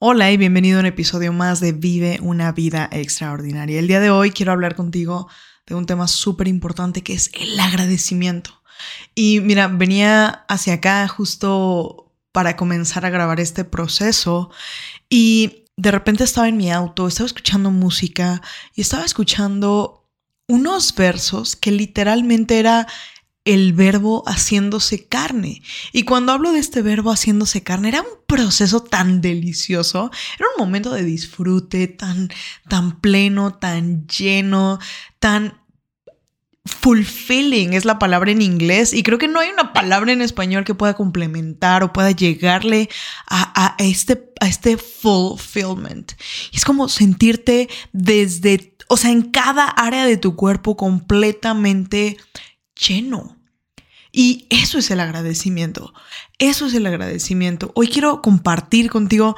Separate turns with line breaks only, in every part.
Hola y bienvenido a un episodio más de Vive una vida extraordinaria. El día de hoy quiero hablar contigo de un tema súper importante que es el agradecimiento. Y mira, venía hacia acá justo para comenzar a grabar este proceso y de repente estaba en mi auto, estaba escuchando música y estaba escuchando unos versos que literalmente era el verbo haciéndose carne. Y cuando hablo de este verbo haciéndose carne, era un proceso tan delicioso, era un momento de disfrute tan, tan pleno, tan lleno, tan fulfilling es la palabra en inglés y creo que no hay una palabra en español que pueda complementar o pueda llegarle a, este, a este fulfillment. Es como sentirte desde, o sea, en cada área de tu cuerpo completamente lleno. Y eso es el agradecimiento. Eso es el agradecimiento. Hoy quiero compartir contigo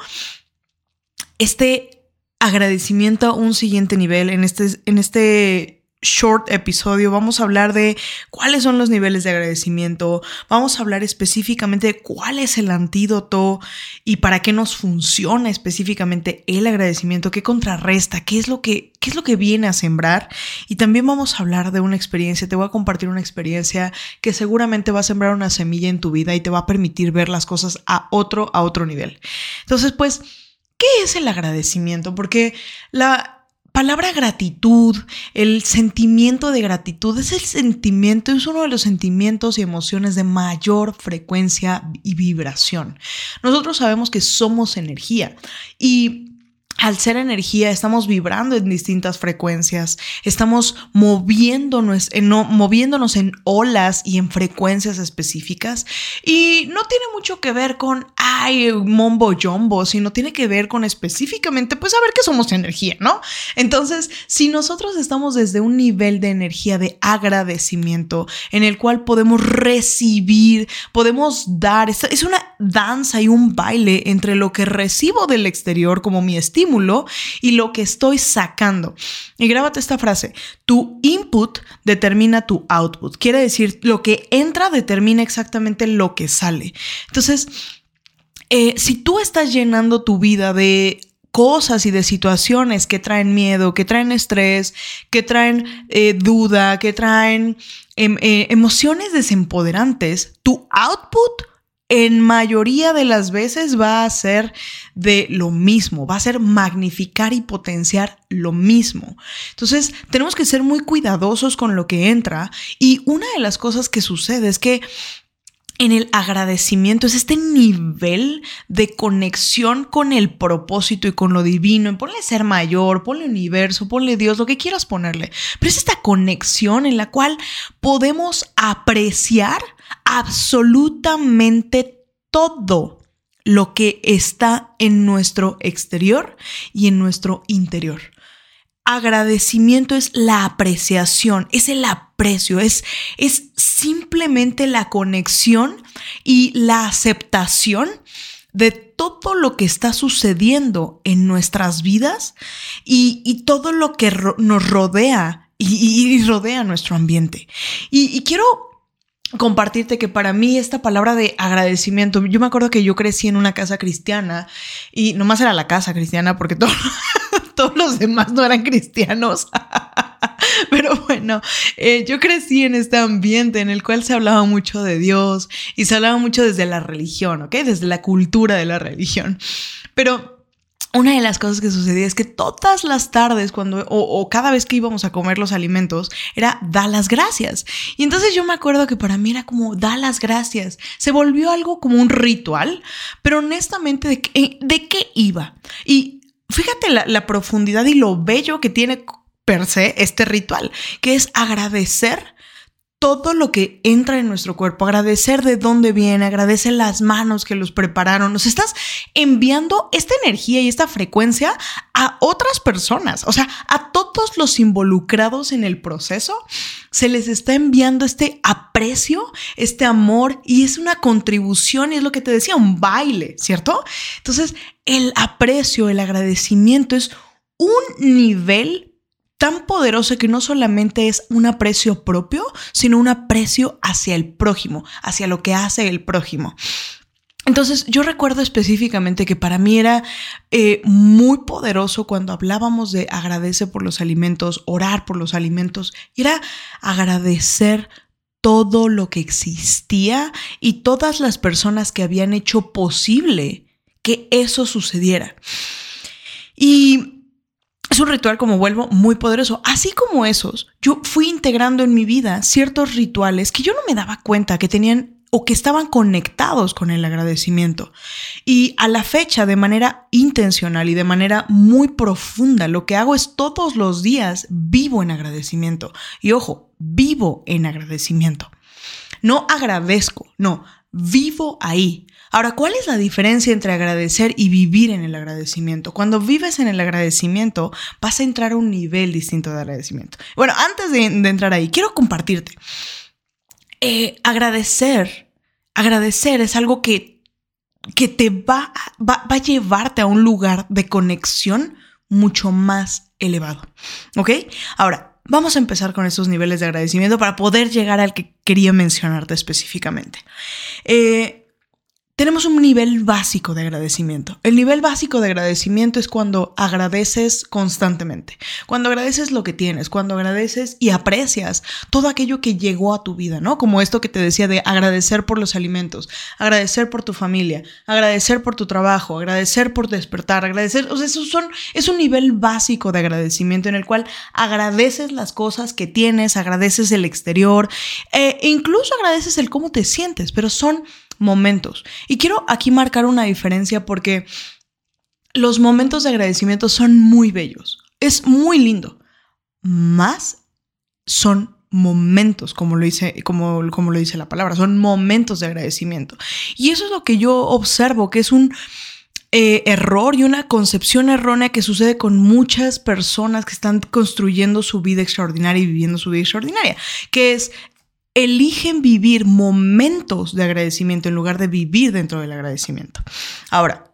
este agradecimiento a un siguiente nivel en este, en este short episodio vamos a hablar de cuáles son los niveles de agradecimiento, vamos a hablar específicamente de cuál es el antídoto y para qué nos funciona específicamente el agradecimiento, qué contrarresta, qué es lo que qué es lo que viene a sembrar y también vamos a hablar de una experiencia, te voy a compartir una experiencia que seguramente va a sembrar una semilla en tu vida y te va a permitir ver las cosas a otro a otro nivel. Entonces, pues ¿Qué es el agradecimiento? Porque la, palabra gratitud, el sentimiento de gratitud, es el sentimiento, es uno de los sentimientos y emociones de mayor frecuencia y vibración. Nosotros sabemos que somos energía y al ser energía, estamos vibrando en distintas frecuencias, estamos moviéndonos en, moviéndonos en olas y en frecuencias específicas. Y no tiene mucho que ver con, ay, mombo jumbo, sino tiene que ver con específicamente, pues, saber que somos energía, ¿no? Entonces, si nosotros estamos desde un nivel de energía de agradecimiento, en el cual podemos recibir, podemos dar, es una danza y un baile entre lo que recibo del exterior como mi estímulo, y lo que estoy sacando. Y grábate esta frase, tu input determina tu output. Quiere decir, lo que entra determina exactamente lo que sale. Entonces, eh, si tú estás llenando tu vida de cosas y de situaciones que traen miedo, que traen estrés, que traen eh, duda, que traen em, eh, emociones desempoderantes, tu output en mayoría de las veces va a ser de lo mismo, va a ser magnificar y potenciar lo mismo. Entonces, tenemos que ser muy cuidadosos con lo que entra y una de las cosas que sucede es que en el agradecimiento es este nivel de conexión con el propósito y con lo divino. Ponle ser mayor, ponle universo, ponle Dios, lo que quieras ponerle. Pero es esta conexión en la cual podemos apreciar absolutamente todo lo que está en nuestro exterior y en nuestro interior. Agradecimiento es la apreciación, es el aprecio, es, es simplemente la conexión y la aceptación de todo lo que está sucediendo en nuestras vidas y, todo lo que nos rodea y, rodea nuestro ambiente. y quiero compartirte que para mí esta palabra de agradecimiento, yo me acuerdo que yo crecí en una casa cristiana y nomás era la casa cristiana porque todos los demás no eran cristianos. Pero bueno, eh, yo crecí en este ambiente en el cual se hablaba mucho de Dios y se hablaba mucho desde la religión, ¿ok? Desde la cultura de la religión. Pero una de las cosas que sucedía es que todas las tardes, cuando, o, cada vez que íbamos a comer los alimentos, era da las gracias. Y entonces yo me acuerdo que para mí era como da las gracias. Se volvió algo como un ritual, pero honestamente, ¿de de qué iba? Y fíjate la, profundidad y lo bello que tiene per se este ritual, que es agradecer todo lo que entra en nuestro cuerpo, agradecer de dónde viene, agradecer las manos que los prepararon. Nos estás enviando esta energía y esta frecuencia a otras personas, o sea, a todos los involucrados en el proceso, se les está enviando este aprecio, este amor y es una contribución y es lo que te decía, un baile, ¿cierto? Entonces, el aprecio, el agradecimiento es un nivel tan poderoso que no solamente es un aprecio propio, sino un aprecio hacia el prójimo, hacia lo que hace el prójimo. Entonces yo recuerdo específicamente que para mí era eh, muy poderoso cuando hablábamos de agradecer por los alimentos, orar por los alimentos, era agradecer todo lo que existía y todas las personas que habían hecho posible que eso sucediera. Y es un ritual, como vuelvo, muy poderoso. Así como esos, yo fui integrando en mi vida ciertos rituales que yo no me daba cuenta que tenían o que estaban conectados con el agradecimiento. Y a la fecha, de manera intencional y de manera muy profunda, lo que hago es todos los días vivo en agradecimiento. Y ojo, vivo en agradecimiento. No agradezco, no, vivo ahí. Ahora, ¿cuál es la diferencia entre agradecer y vivir en el agradecimiento? Cuando vives en el agradecimiento, vas a entrar a un nivel distinto de agradecimiento. Bueno, antes de, entrar ahí, quiero compartirte. Eh, agradecer, agradecer es algo que, que te va, va, va a llevarte a un lugar de conexión mucho más elevado. ¿Ok? Ahora, vamos a empezar con esos niveles de agradecimiento para poder llegar al que quería mencionarte específicamente. Eh, tenemos un nivel básico de agradecimiento. El nivel básico de agradecimiento es cuando agradeces constantemente, cuando agradeces lo que tienes, cuando agradeces y aprecias todo aquello que llegó a tu vida, ¿no? Como esto que te decía de agradecer por los alimentos, agradecer por tu familia, agradecer por tu trabajo, agradecer por despertar, agradecer, o sea, eso son, es un nivel básico de agradecimiento en el cual agradeces las cosas que tienes, agradeces el exterior, e incluso agradeces el cómo te sientes, pero son momentos. Y quiero aquí marcar una diferencia porque los momentos de agradecimiento son muy bellos. Es muy lindo. Más son momentos, como lo dice, como, como lo dice la palabra, son momentos de agradecimiento. Y eso es lo que yo observo, que es un eh, error y una concepción errónea que sucede con muchas personas que están construyendo su vida extraordinaria y viviendo su vida extraordinaria, que es eligen vivir momentos de agradecimiento en lugar de vivir dentro del agradecimiento. Ahora,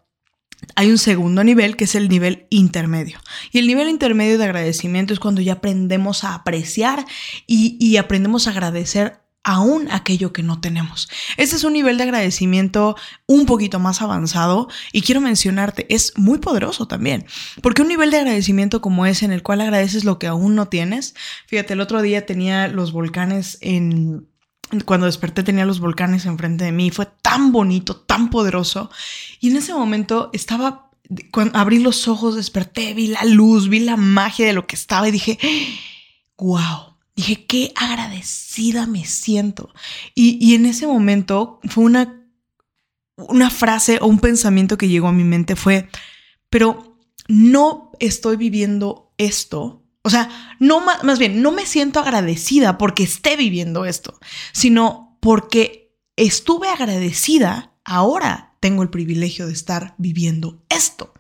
hay un segundo nivel que es el nivel intermedio. Y el nivel intermedio de agradecimiento es cuando ya aprendemos a apreciar y, y aprendemos a agradecer aún aquello que no tenemos. Este es un nivel de agradecimiento un poquito más avanzado y quiero mencionarte, es muy poderoso también, porque un nivel de agradecimiento como ese en el cual agradeces lo que aún no tienes, fíjate, el otro día tenía los volcanes en... Cuando desperté tenía los volcanes enfrente de mí, fue tan bonito, tan poderoso. Y en ese momento estaba, cuando abrí los ojos, desperté, vi la luz, vi la magia de lo que estaba y dije, wow, Dije, qué agradecida me siento. Y, en ese momento fue una, una frase o un pensamiento que llegó a mi mente fue, pero no estoy viviendo esto. O sea, no más bien, no me siento agradecida porque esté viviendo esto, sino porque estuve agradecida, ahora tengo el privilegio de estar viviendo esto.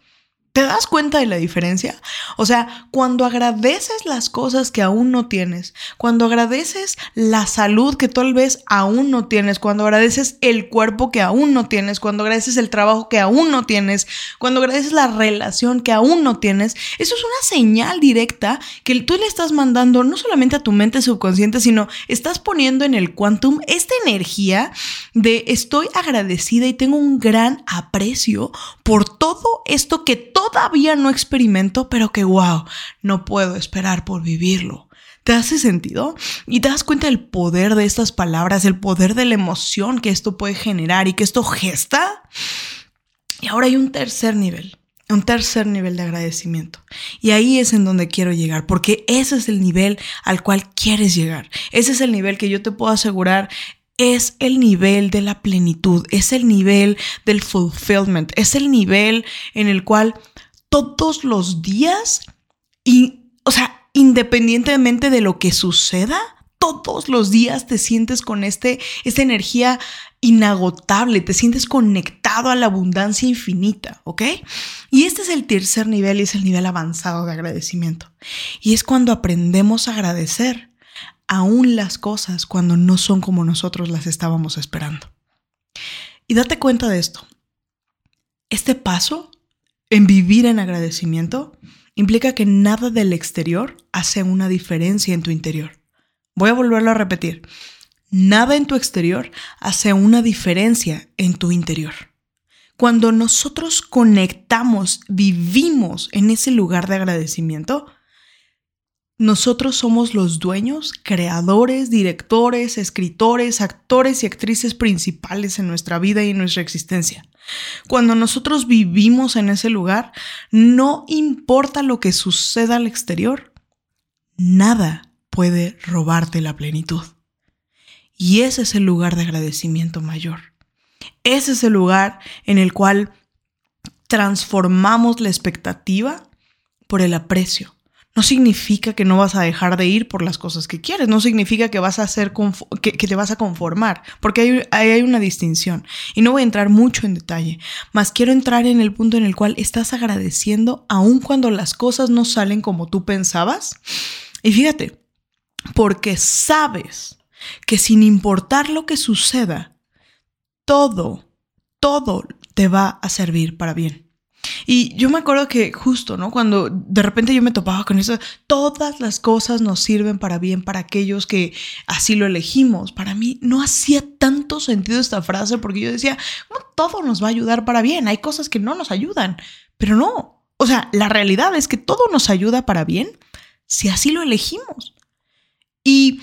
¿Te das cuenta de la diferencia? O sea, cuando agradeces las cosas que aún no tienes, cuando agradeces la salud que tal vez aún no tienes, cuando agradeces el cuerpo que aún no tienes, cuando agradeces el trabajo que aún no tienes, cuando agradeces la relación que aún no tienes, eso es una señal directa que tú le estás mandando no solamente a tu mente subconsciente, sino estás poniendo en el quantum esta energía de estoy agradecida y tengo un gran aprecio por todo esto que todo todavía no experimento, pero que wow, no puedo esperar por vivirlo. ¿Te hace sentido? Y te das cuenta del poder de estas palabras, el poder de la emoción que esto puede generar y que esto gesta. Y ahora hay un tercer nivel, un tercer nivel de agradecimiento. Y ahí es en donde quiero llegar, porque ese es el nivel al cual quieres llegar. Ese es el nivel que yo te puedo asegurar es el nivel de la plenitud, es el nivel del fulfillment, es el nivel en el cual todos los días, o sea, independientemente de lo que suceda, todos los días te sientes con este, esta energía inagotable, te sientes conectado a la abundancia infinita, ¿ok? Y este es el tercer nivel y es el nivel avanzado de agradecimiento. Y es cuando aprendemos a agradecer aún las cosas cuando no son como nosotros las estábamos esperando. Y date cuenta de esto. Este paso en vivir en agradecimiento implica que nada del exterior hace una diferencia en tu interior. Voy a volverlo a repetir. Nada en tu exterior hace una diferencia en tu interior. Cuando nosotros conectamos, vivimos en ese lugar de agradecimiento, nosotros somos los dueños, creadores, directores, escritores, actores y actrices principales en nuestra vida y en nuestra existencia. Cuando nosotros vivimos en ese lugar, no importa lo que suceda al exterior, nada puede robarte la plenitud. Y ese es el lugar de agradecimiento mayor. Ese es el lugar en el cual transformamos la expectativa por el aprecio. No significa que no vas a dejar de ir por las cosas que quieres, no significa que vas a hacer que, te vas a conformar, porque hay, hay una distinción. Y no voy a entrar mucho en detalle, más quiero entrar en el punto en el cual estás agradeciendo aun cuando las cosas no salen como tú pensabas. Y fíjate, porque sabes que sin importar lo que suceda, todo, todo te va a servir para bien. Y yo me acuerdo que justo, ¿no? Cuando de repente yo me topaba con eso, todas las cosas nos sirven para bien para aquellos que así lo elegimos. Para mí no hacía tanto sentido esta frase porque yo decía, no, todo nos va a ayudar para bien. Hay cosas que no nos ayudan, pero no. O sea, la realidad es que todo nos ayuda para bien si así lo elegimos. Y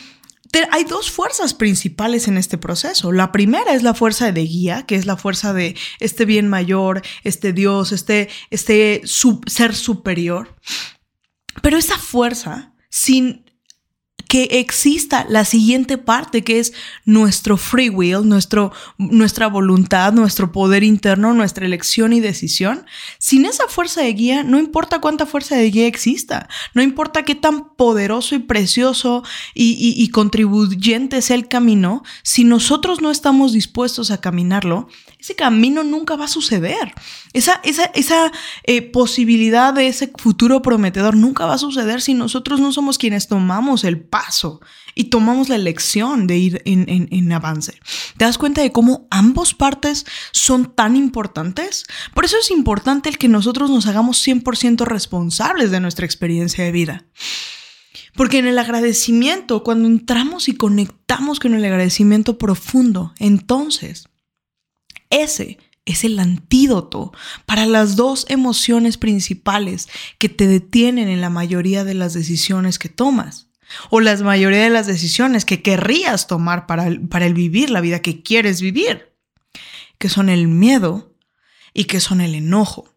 hay dos fuerzas principales en este proceso. La primera es la fuerza de guía, que es la fuerza de este bien mayor, este Dios, este, este ser superior. Pero esa fuerza, sin que exista la siguiente parte que es nuestro free will, nuestro, nuestra voluntad, nuestro poder interno, nuestra elección y decisión. Sin esa fuerza de guía, no importa cuánta fuerza de guía exista, no importa qué tan poderoso y precioso y, y contribuyente sea el camino, si nosotros no estamos dispuestos a caminarlo, ese camino nunca va a suceder. Esa, esa, esa eh, posibilidad de ese futuro prometedor nunca va a suceder si nosotros no somos quienes tomamos el paso y tomamos la elección de ir en, en, avance. ¿Te das cuenta de cómo ambos partes son tan importantes? Por eso es importante el que nosotros nos hagamos 100% responsables de nuestra experiencia de vida. Porque en el agradecimiento, cuando entramos y conectamos con el agradecimiento profundo, entonces ese es el antídoto para las dos emociones principales que te detienen en la mayoría de las decisiones que tomas o la mayoría de las decisiones que querrías tomar para para el vivir la vida que quieres vivir, que son el miedo y que son el enojo.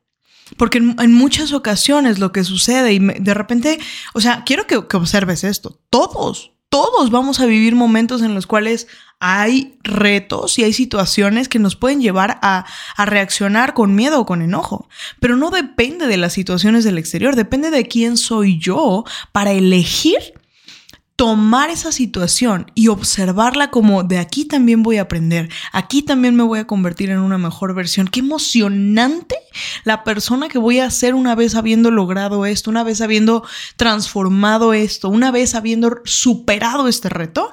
Porque en, muchas ocasiones lo que sucede y de repente, o sea, quiero que observes esto, todos, todos vamos a vivir momentos en los cuales hay retos y hay situaciones que nos pueden llevar a, reaccionar con miedo o con enojo. Pero no depende de las situaciones del exterior, depende de quién soy yo para elegir tomar esa situación y observarla como de aquí también voy a aprender, aquí también me voy a convertir en una mejor versión. Qué emocionante la persona que voy a ser una vez habiendo logrado esto, una vez habiendo transformado esto, una vez habiendo superado este reto.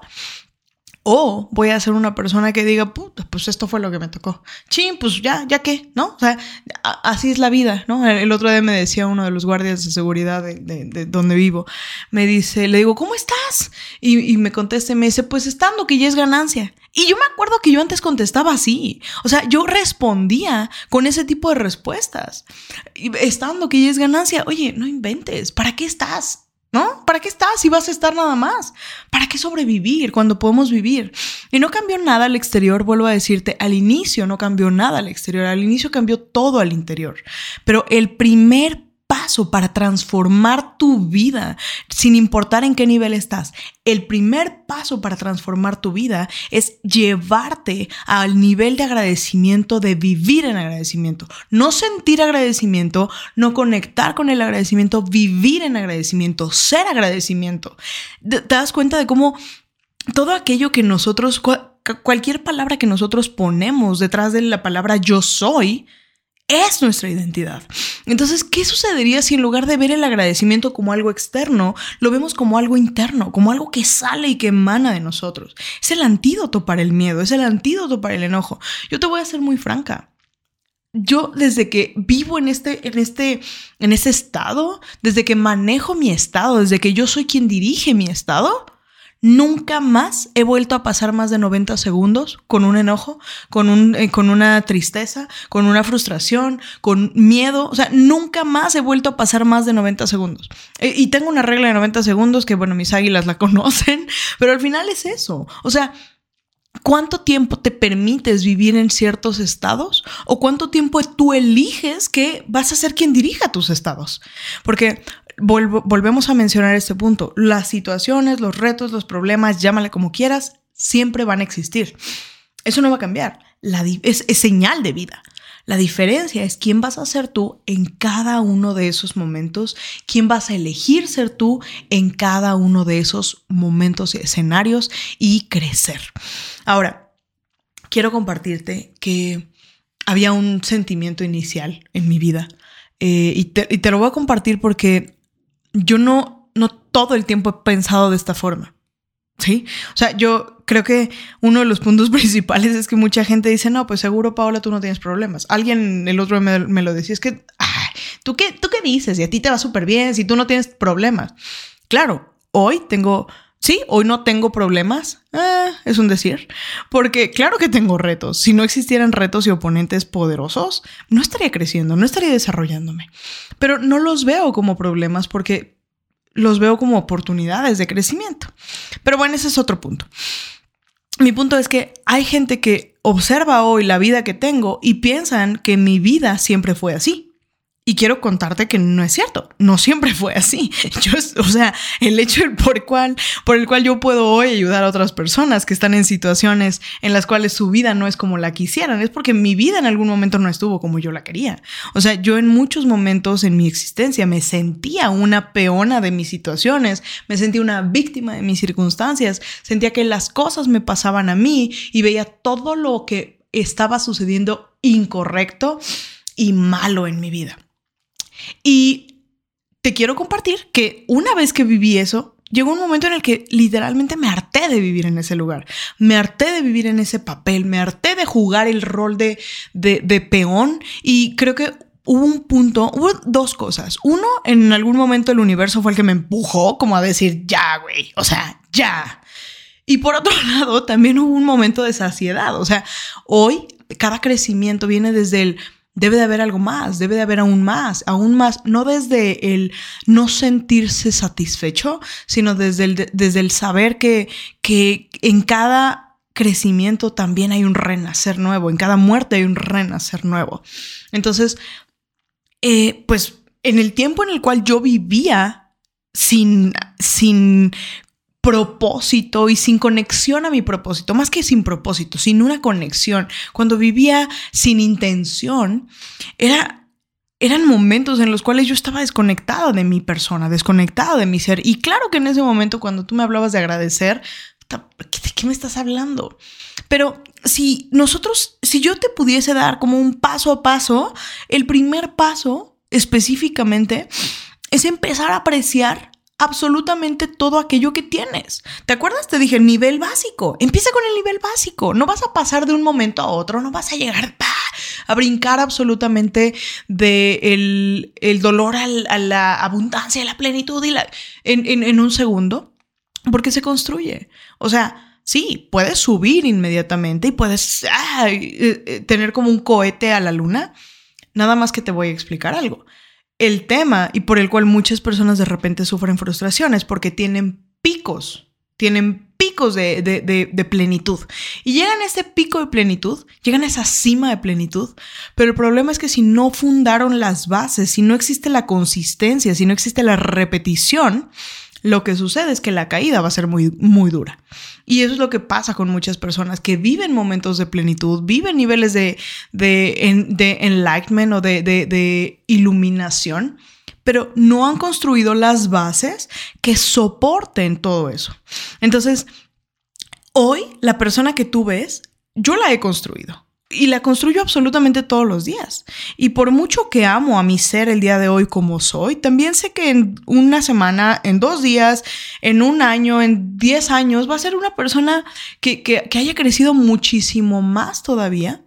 O voy a ser una persona que diga, puta, pues esto fue lo que me tocó. Chin, pues ya, ya qué, ¿no? O sea, así es la vida, ¿no? El otro día me decía uno de los guardias de seguridad de, donde vivo, me dice, le digo, ¿cómo estás? Y, me contesta me dice, pues estando que ya es ganancia. Y yo me acuerdo que yo antes contestaba así. O sea, yo respondía con ese tipo de respuestas. Estando que ya es ganancia, oye, no inventes, ¿para qué estás? ¿No? ¿Para qué estás si vas a estar nada más? ¿Para qué sobrevivir cuando podemos vivir? Y no cambió nada al exterior, vuelvo a decirte, al inicio no cambió nada al exterior, al inicio cambió todo al interior. Pero el primer paso para transformar tu vida, sin importar en qué nivel estás. El primer paso para transformar tu vida es llevarte al nivel de agradecimiento, de vivir en agradecimiento. No sentir agradecimiento, no conectar con el agradecimiento, vivir en agradecimiento, ser agradecimiento. ¿Te das cuenta de cómo todo aquello que nosotros, cualquier palabra que nosotros ponemos detrás de la palabra yo soy, es nuestra identidad. Entonces, ¿qué sucedería si en lugar de ver el agradecimiento como algo externo, lo vemos como algo interno, como algo que sale y que emana de nosotros? Es el antídoto para el miedo, es el antídoto para el enojo. Yo te voy a ser muy franca. Yo desde que vivo en este, en este, en este estado, desde que manejo mi estado, desde que yo soy quien dirige mi estado, Nunca más he vuelto a pasar más de 90 segundos con un enojo, con, un, eh, con una tristeza, con una frustración, con miedo. O sea, nunca más he vuelto a pasar más de 90 segundos. Eh, y tengo una regla de 90 segundos que, bueno, mis águilas la conocen, pero al final es eso. O sea, ¿Cuánto tiempo te permites vivir en ciertos estados? ¿O cuánto tiempo tú eliges que vas a ser quien dirija tus estados? Porque volvemos a mencionar este punto. Las situaciones, los retos, los problemas, llámale como quieras, siempre van a existir. Eso no va a cambiar. es, señal de vida. La diferencia es quién vas a ser tú en cada uno de esos momentos, quién vas a elegir ser tú en cada uno de esos momentos y escenarios y crecer. Ahora, quiero compartirte que había un sentimiento inicial en mi vida eh, y, te, lo voy a compartir porque yo no, no todo el tiempo he pensado de esta forma. ¿Sí? O sea, yo creo que uno de los puntos principales es que mucha gente dice, no, pues seguro, Paola, tú no tienes problemas. Alguien el otro me, lo decía, es que, ¿tú, qué, ¿tú qué dices? Y a ti te va súper bien si tú no tienes problemas. Claro, hoy tengo, sí, hoy no tengo problemas. Ah, es un decir. Porque claro que tengo retos. Si no existieran retos y oponentes poderosos, no estaría creciendo, no estaría desarrollándome pero no los veo como problemas porque los veo como oportunidades de crecimiento. Pero bueno, ese es otro punto. Mi punto es que hay gente que observa hoy la vida que tengo y piensan que mi vida siempre fue así. Y quiero contarte que no es cierto, no siempre fue así. Yo, o sea, el hecho por el, cual, por el cual yo puedo hoy ayudar a otras personas que están en situaciones en las cuales su vida no es como la quisieran, es porque mi vida en algún momento no estuvo como yo la quería. O sea, yo en muchos momentos en mi existencia me sentía una peona de mis situaciones, me sentía una víctima de mis circunstancias, sentía que las cosas me pasaban a mí y veía todo lo que estaba sucediendo incorrecto y malo en mi vida. Y te quiero compartir que una vez que viví eso, llegó un momento en el que literalmente me harté de vivir en ese lugar, me harté de vivir en ese papel, me harté de jugar el rol de, de, peón y creo que hubo un punto, hubo dos cosas. Uno, en algún momento el universo fue el que me empujó como a decir, ya, güey, o sea, ya. Y por otro lado, también hubo un momento de saciedad. O sea, hoy cada crecimiento viene desde el Debe de haber algo más, debe de haber aún más, aún más, no desde el no sentirse satisfecho, sino desde el, desde el saber que, que en cada crecimiento también hay un renacer nuevo, en cada muerte hay un renacer nuevo. Entonces, eh, pues en el tiempo en el cual yo vivía sin, sin propósito y sin conexión a mi propósito, más que sin propósito, sin una conexión. Cuando vivía sin intención, era, eran momentos en los cuales yo estaba desconectada de mi persona, desconectada de mi ser. Y claro que en ese momento, cuando tú me hablabas de agradecer, ¿de qué me estás hablando? Pero si nosotros, si yo te pudiese dar como un paso a paso, el primer paso específicamente es empezar a apreciar absolutamente todo aquello que tienes. ¿Te acuerdas? Te dije, nivel básico. Empieza con el nivel básico. No vas a pasar de un momento a otro, no vas a llegar a brincar absolutamente de el, dolor a la abundancia, a la plenitud y la, en, un segundo, porque se construye. O sea, sí, puedes subir inmediatamente y puedes eh, eh, tener como un cohete a la luna. Nada más que te voy a explicar algo el tema y por el cual muchas personas de repente sufren frustraciones porque tienen picos, tienen picos de, plenitud. Y llegan a ese pico de plenitud, llegan a esa cima de plenitud, pero el problema es que si no fundaron las bases, si no existe la consistencia, si no existe la repetición, lo que sucede es que la caída va a ser muy, muy dura. Y eso es lo que pasa con muchas personas que viven momentos de plenitud, viven niveles de, de, de enlightenment o de, de iluminación, pero no han construido las bases que soporten todo eso. Entonces, Hoy, la persona que tú ves, yo la he construido. Y la construyo absolutamente todos los días. Y por mucho que amo a mi ser el día de hoy como soy, también sé que en una semana, en dos días, en un año, en diez años, va a ser una persona que, que, que haya crecido muchísimo más todavía.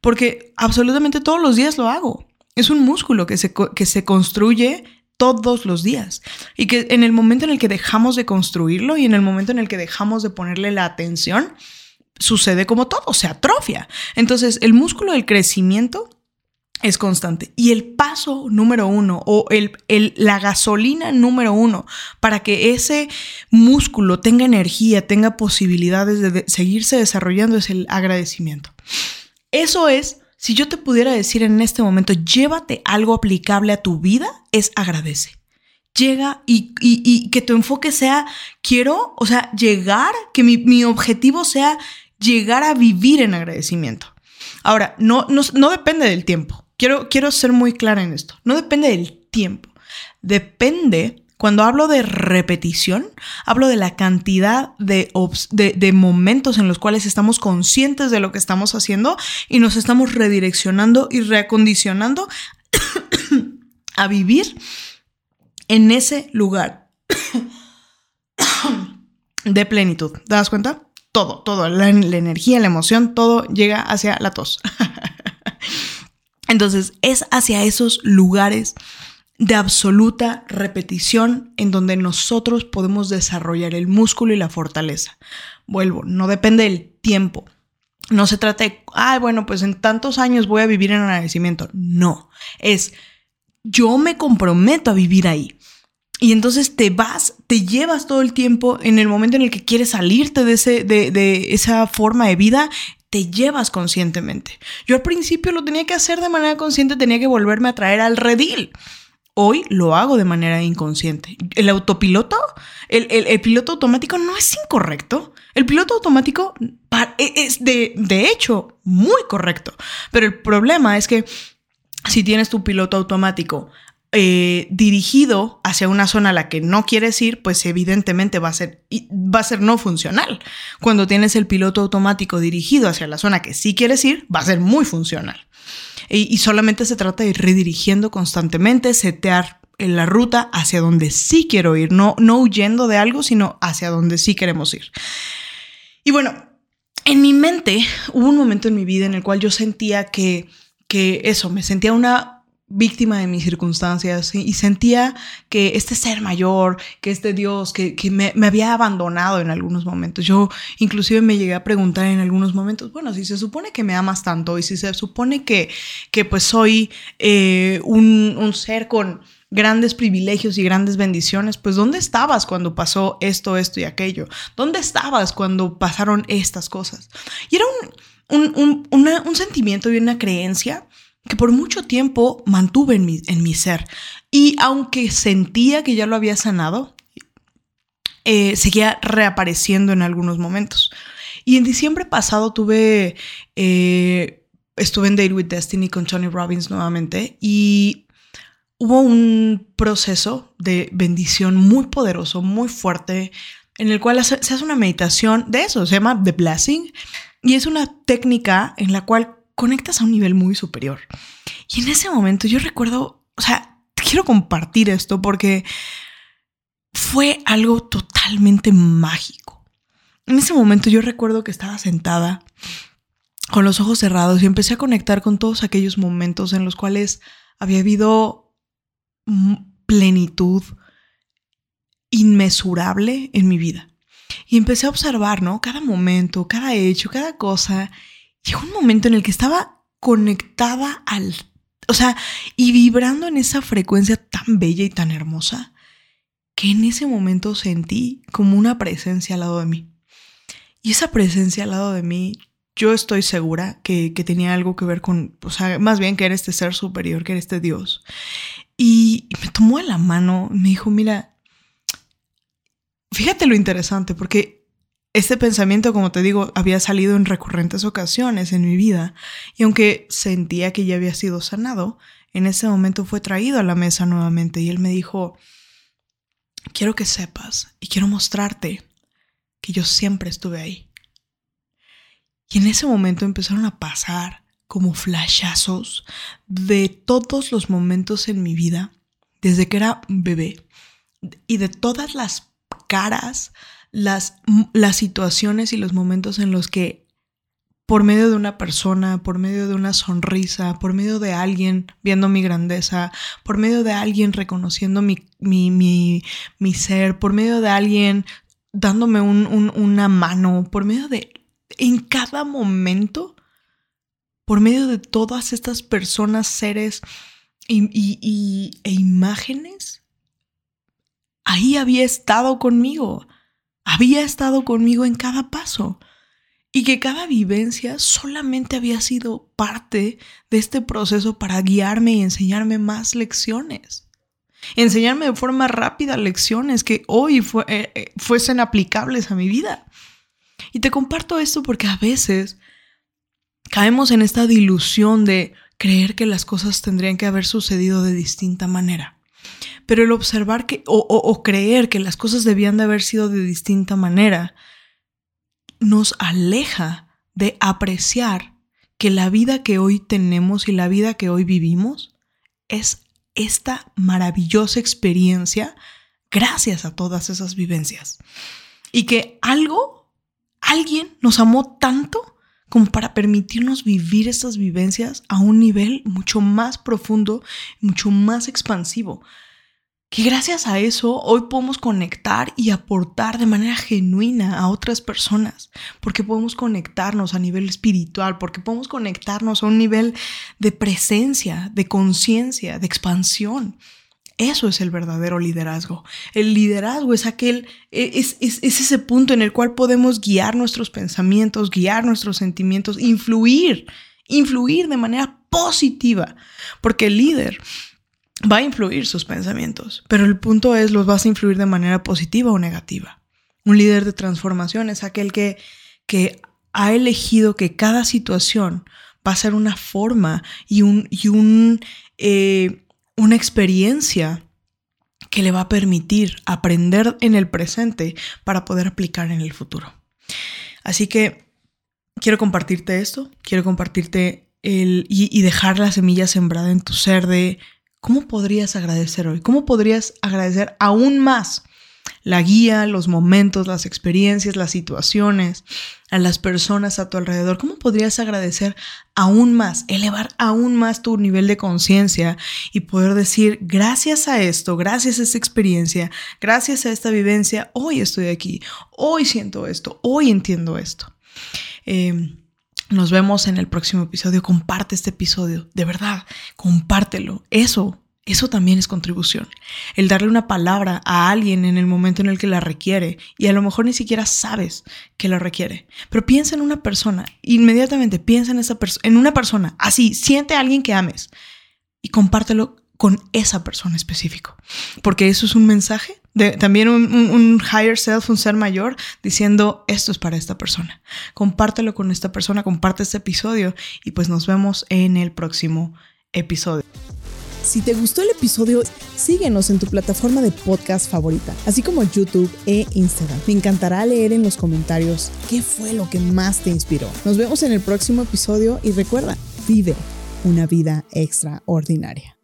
Porque absolutamente todos los días lo hago. Es un músculo que se, que se construye todos los días. Y que en el momento en el que dejamos de construirlo y en el momento en el que dejamos de ponerle la atención, sucede como todo, se atrofia. Entonces, el músculo del crecimiento es constante. Y el paso número uno o el, la gasolina número uno para que ese músculo tenga energía, tenga posibilidades de seguirse desarrollando es el agradecimiento. Eso es si yo te pudiera decir en este momento, llévate algo aplicable a tu vida, es agradece. Llega y, que tu enfoque sea, quiero, o sea, llegar, que mi, objetivo sea llegar a vivir en agradecimiento. Ahora, no, no, no depende del tiempo. Quiero, quiero ser muy clara en esto. No depende del tiempo. Depende cuando hablo de repetición, hablo de la cantidad de, de, momentos en los cuales estamos conscientes de lo que estamos haciendo y nos estamos redireccionando y reacondicionando a vivir en ese lugar de plenitud. ¿Te das cuenta? Todo, todo, la energía, la emoción, todo llega hacia la tos. Entonces, es hacia esos lugares de absoluta repetición en donde nosotros podemos desarrollar el músculo y la fortaleza. Vuelvo, no depende del tiempo. No se trata de, ay, bueno, pues en tantos años voy a vivir en agradecimiento. No, es yo me comprometo a vivir ahí. Y entonces te vas, te llevas todo el tiempo en el momento en el que quieres salirte de, ese, de, de esa forma de vida, te llevas conscientemente. Yo al principio lo tenía que hacer de manera consciente, tenía que volverme a traer al redil. Hoy lo hago de manera inconsciente. El autopiloto, el, piloto automático no es incorrecto. El piloto automático e, es de, de hecho muy correcto. Pero el problema es que si tienes tu piloto automático eh, dirigido hacia una zona a la que no quieres ir, pues evidentemente va a ser, va a ser no funcional. Cuando tienes el piloto automático dirigido hacia la zona que sí quieres ir, va a ser muy funcional y, solamente se trata de ir redirigiendo constantemente, setear en la ruta hacia donde sí quiero ir, no, no huyendo de algo, sino hacia donde sí queremos ir. Y bueno, en mi mente hubo un momento en mi vida en el cual yo sentía que, que eso, me sentía una víctima de mis circunstancias y sentía que este ser mayor, que este Dios, que, me, había abandonado en algunos momentos. Yo inclusive me llegué a preguntar en algunos momentos, bueno, si se supone que me amas tanto y si se supone que, que pues soy eh, un, un ser con grandes privilegios y grandes bendiciones, pues ¿dónde estabas cuando pasó esto, esto y aquello? ¿Dónde estabas cuando pasaron estas cosas? Y era un, un, un sentimiento y una creencia que por mucho tiempo mantuve en mi, en mi ser. Y aunque sentía que ya lo había sanado, eh, seguía reapareciendo en algunos momentos. Y en diciembre pasado tuve, eh, estuve en Date with Destiny con Tony Robbins nuevamente y hubo un proceso de bendición muy poderoso, muy fuerte, en el cual se hace una meditación de eso, se llama The Blessing, y es una técnica en la cual conectas a un nivel muy superior. Y en ese momento yo recuerdo, o sea, quiero compartir esto porque fue algo totalmente mágico. En ese momento yo recuerdo que estaba sentada con los ojos cerrados y empecé a conectar con todos aquellos momentos en los cuales había habido plenitud inmesurable en mi vida. Y empecé a observar, ¿no? Cada momento, cada hecho, cada cosa llegó un momento en el que estaba conectada al, o sea, y vibrando en esa frecuencia tan bella y tan hermosa, que en ese momento sentí como una presencia al lado de mí. Y esa presencia al lado de mí, yo estoy segura que, tenía algo que ver con, o sea, más bien que era este ser superior, que era este Dios. Y, y me tomó de la mano, me dijo, mira, fíjate lo interesante, porque este pensamiento, como te digo, había salido en recurrentes ocasiones en mi vida y aunque sentía que ya había sido sanado, en ese momento fue traído a la mesa nuevamente y él me dijo, quiero que sepas y quiero mostrarte que yo siempre estuve ahí. Y en ese momento empezaron a pasar como flashazos de todos los momentos en mi vida, desde que era bebé, y de todas las caras, las, las situaciones y los momentos en los que por medio de una persona, por medio de una sonrisa, por medio de alguien viendo mi grandeza, por medio de alguien reconociendo mi, mi, mi, ser, por medio de alguien dándome una mano, por medio de... En cada momento, por medio de todas estas personas, seres y, e imágenes, ahí había estado conmigo, había estado conmigo en cada paso y que cada vivencia solamente había sido parte de este proceso para guiarme y enseñarme más lecciones. Enseñarme de forma rápida lecciones que hoy eh, eh, fuesen aplicables a mi vida. Y te comparto esto porque a veces caemos en esta dilución de creer que las cosas tendrían que haber sucedido de distinta manera. Pero el observar que, o, o creer que las cosas debían de haber sido de distinta manera, nos aleja de apreciar que la vida que hoy tenemos y la vida que hoy vivimos es esta maravillosa experiencia gracias a todas esas vivencias. Y que algo, alguien nos amó tanto como para permitirnos vivir estas vivencias a un nivel mucho más profundo, mucho más expansivo que gracias a eso hoy podemos conectar y aportar de manera genuina a otras personas, porque podemos conectarnos a nivel espiritual, porque podemos conectarnos a un nivel de presencia, de conciencia, de expansión. Eso es el verdadero liderazgo. El liderazgo es aquel, es, es, ese punto en el cual podemos guiar nuestros pensamientos, guiar nuestros sentimientos, influir, influir de manera positiva, porque el líder va a influir sus pensamientos, pero el punto es, los vas a influir de manera positiva o negativa. Un líder de transformación es aquel que, que ha elegido que cada situación va a ser una forma y, un, y un, eh, una experiencia que le va a permitir aprender en el presente para poder aplicar en el futuro. Así que quiero compartirte esto, quiero compartirte el, y, y dejar la semilla sembrada en tu ser de ¿Cómo podrías agradecer hoy? ¿Cómo podrías agradecer aún más la guía, los momentos, las experiencias, las situaciones, a las personas a tu alrededor? ¿Cómo podrías agradecer aún más, elevar aún más tu nivel de conciencia y poder decir, gracias a esto, gracias a esta experiencia, gracias a esta vivencia, hoy estoy aquí, hoy siento esto, hoy entiendo esto? Eh, nos vemos en el próximo episodio. Comparte este episodio, de verdad, compártelo. Eso, eso también es contribución. El darle una palabra a alguien en el momento en el que la requiere y a lo mejor ni siquiera sabes que la requiere. Pero piensa en una persona, inmediatamente piensa en esa persona, en una persona, así, siente a alguien que ames y compártelo con esa persona específico. Porque eso es un mensaje, de, también un, higher self, un ser mayor, diciendo esto es para esta persona. Compártelo con esta persona, comparte este episodio y pues nos vemos en el próximo episodio.
Si te gustó el episodio, síguenos en tu plataforma de podcast favorita, así como YouTube e Instagram. Me encantará leer en los comentarios qué fue lo que más te inspiró. Nos vemos en el próximo episodio y recuerda, vive una vida extraordinaria.